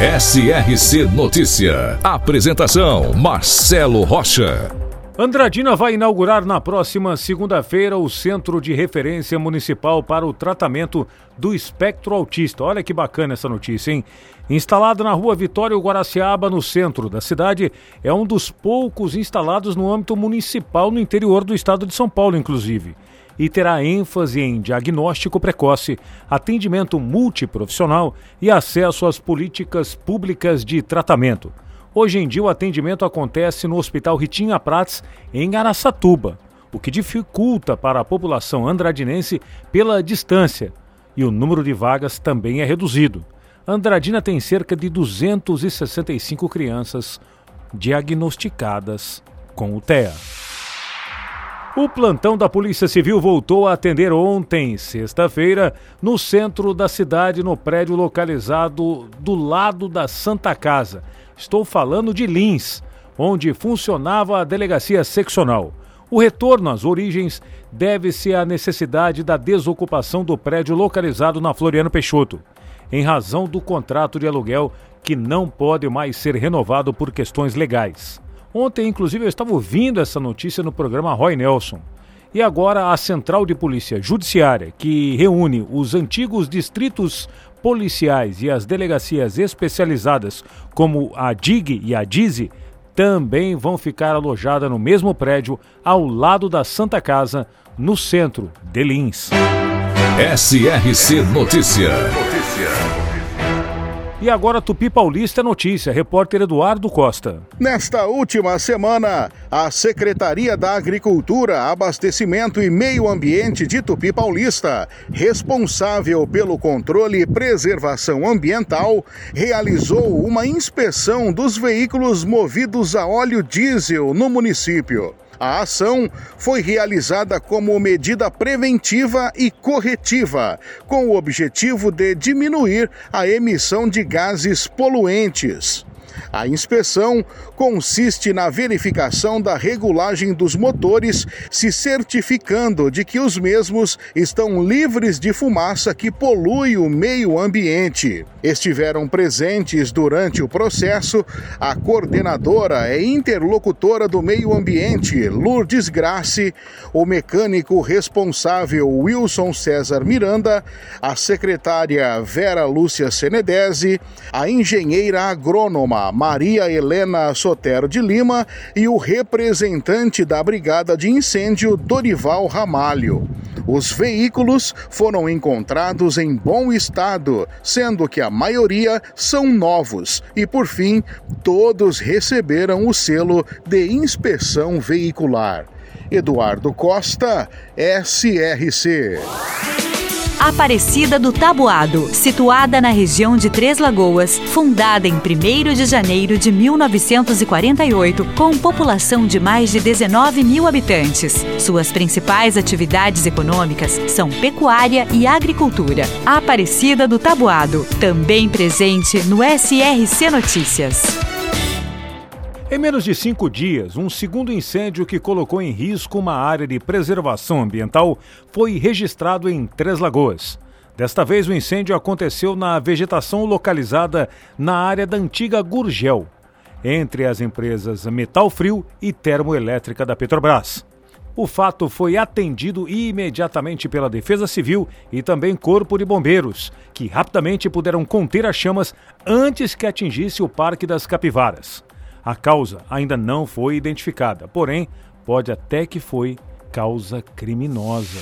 SRC Notícia. Apresentação: Marcelo Rocha. Andradina vai inaugurar na próxima segunda-feira o Centro de Referência Municipal para o Tratamento do Espectro Autista. Olha que bacana essa notícia, hein? Instalado na rua Vitória Guaraciaba, no centro da cidade, é um dos poucos instalados no âmbito municipal no interior do estado de São Paulo, inclusive e terá ênfase em diagnóstico precoce, atendimento multiprofissional e acesso às políticas públicas de tratamento. Hoje em dia, o atendimento acontece no Hospital Ritinha Prats, em Araçatuba, o que dificulta para a população andradinense pela distância, e o número de vagas também é reduzido. Andradina tem cerca de 265 crianças diagnosticadas com o TEA. O plantão da Polícia Civil voltou a atender ontem, sexta-feira, no centro da cidade, no prédio localizado do lado da Santa Casa. Estou falando de Lins, onde funcionava a delegacia seccional. O retorno às origens deve-se à necessidade da desocupação do prédio localizado na Floriano Peixoto, em razão do contrato de aluguel que não pode mais ser renovado por questões legais. Ontem, inclusive, eu estava ouvindo essa notícia no programa Roy Nelson. E agora a Central de Polícia Judiciária, que reúne os antigos distritos policiais e as delegacias especializadas, como a DIG e a DIZI, também vão ficar alojadas no mesmo prédio, ao lado da Santa Casa, no centro de Lins. SRC Notícia. Notícia. E agora Tupi Paulista notícia, repórter Eduardo Costa. Nesta última semana, a Secretaria da Agricultura, Abastecimento e Meio Ambiente de Tupi Paulista, responsável pelo controle e preservação ambiental, realizou uma inspeção dos veículos movidos a óleo diesel no município. A ação foi realizada como medida preventiva e corretiva, com o objetivo de diminuir a emissão de gases poluentes. A inspeção consiste na verificação da regulagem dos motores, se certificando de que os mesmos estão livres de fumaça que polui o meio ambiente. Estiveram presentes durante o processo a coordenadora e interlocutora do meio ambiente, Lourdes Grace, o mecânico responsável Wilson César Miranda, a secretária Vera Lúcia Senedese, a engenheira agrônoma Maria Helena Sotero de Lima e o representante da Brigada de Incêndio Dorival Ramalho. Os veículos foram encontrados em bom estado, sendo que a maioria são novos e, por fim, todos receberam o selo de inspeção veicular. Eduardo Costa, SRC. Aparecida do Tabuado, situada na região de Três Lagoas, fundada em 1 de janeiro de 1948, com população de mais de 19 mil habitantes. Suas principais atividades econômicas são pecuária e agricultura. Aparecida do Tabuado, também presente no SRC Notícias. Em menos de cinco dias, um segundo incêndio que colocou em risco uma área de preservação ambiental foi registrado em Três Lagoas. Desta vez, o incêndio aconteceu na vegetação localizada na área da antiga Gurgel, entre as empresas Metal Frio e Termoelétrica da Petrobras. O fato foi atendido imediatamente pela Defesa Civil e também Corpo de Bombeiros, que rapidamente puderam conter as chamas antes que atingisse o Parque das Capivaras. A causa ainda não foi identificada, porém, pode até que foi causa criminosa.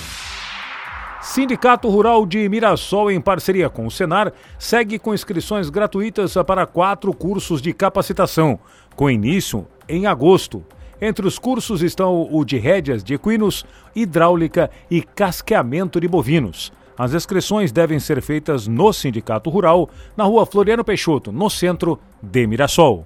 Sindicato Rural de Mirassol, em parceria com o Senar, segue com inscrições gratuitas para quatro cursos de capacitação, com início em agosto. Entre os cursos estão o de rédeas de equinos, hidráulica e casqueamento de bovinos. As inscrições devem ser feitas no Sindicato Rural, na rua Floriano Peixoto, no centro de Mirassol.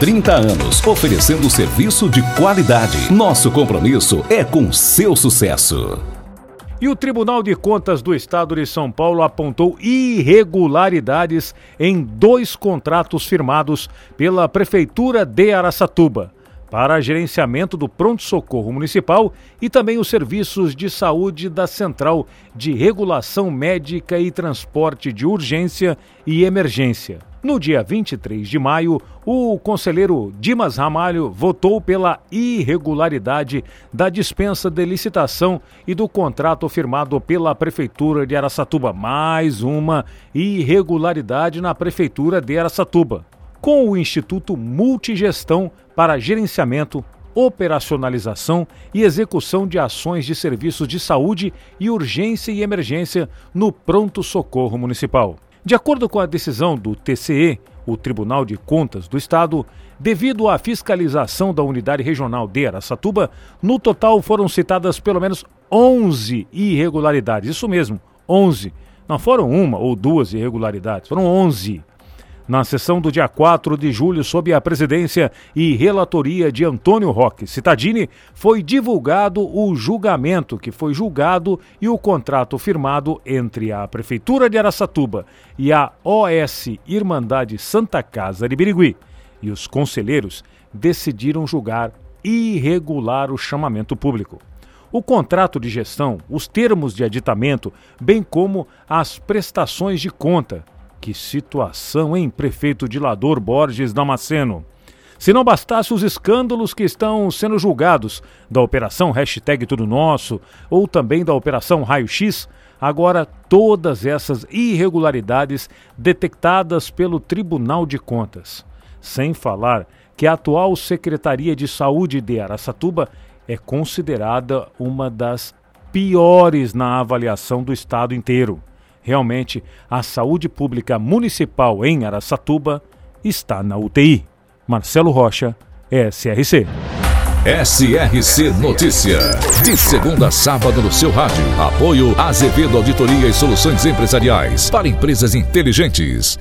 30 anos, oferecendo serviço de qualidade. Nosso compromisso é com seu sucesso. E o Tribunal de Contas do Estado de São Paulo apontou irregularidades em dois contratos firmados pela Prefeitura de Araçatuba para gerenciamento do pronto-socorro municipal e também os serviços de saúde da Central de Regulação Médica e Transporte de Urgência e Emergência. No dia 23 de maio, o conselheiro Dimas Ramalho votou pela irregularidade da dispensa de licitação e do contrato firmado pela Prefeitura de Araçatuba. Mais uma irregularidade na Prefeitura de Araçatuba com o Instituto Multigestão para Gerenciamento, Operacionalização e Execução de Ações de Serviços de Saúde e Urgência e Emergência no Pronto Socorro Municipal. De acordo com a decisão do TCE, o Tribunal de Contas do Estado, devido à fiscalização da Unidade Regional de Araçatuba, no total foram citadas pelo menos 11 irregularidades. Isso mesmo, 11. Não foram uma ou duas irregularidades, foram 11 na sessão do dia 4 de julho, sob a presidência e relatoria de Antônio Roque Citadini, foi divulgado o julgamento que foi julgado e o contrato firmado entre a Prefeitura de Araçatuba e a OS Irmandade Santa Casa de Birigui. E os conselheiros decidiram julgar irregular o chamamento público o contrato de gestão, os termos de aditamento, bem como as prestações de conta, que situação, hein, prefeito Dilador Borges Damasceno? Se não bastasse os escândalos que estão sendo julgados da Operação Hashtag Tudo Nosso ou também da Operação Raio X, agora todas essas irregularidades detectadas pelo Tribunal de Contas. Sem falar que a atual Secretaria de Saúde de Araçatuba é considerada uma das piores na avaliação do estado inteiro. Realmente, a saúde pública municipal em Araçatuba está na UTI. Marcelo Rocha, SRC. SRC Notícia. De segunda a sábado no seu rádio. Apoio Azevedo Auditoria e Soluções Empresariais para empresas inteligentes.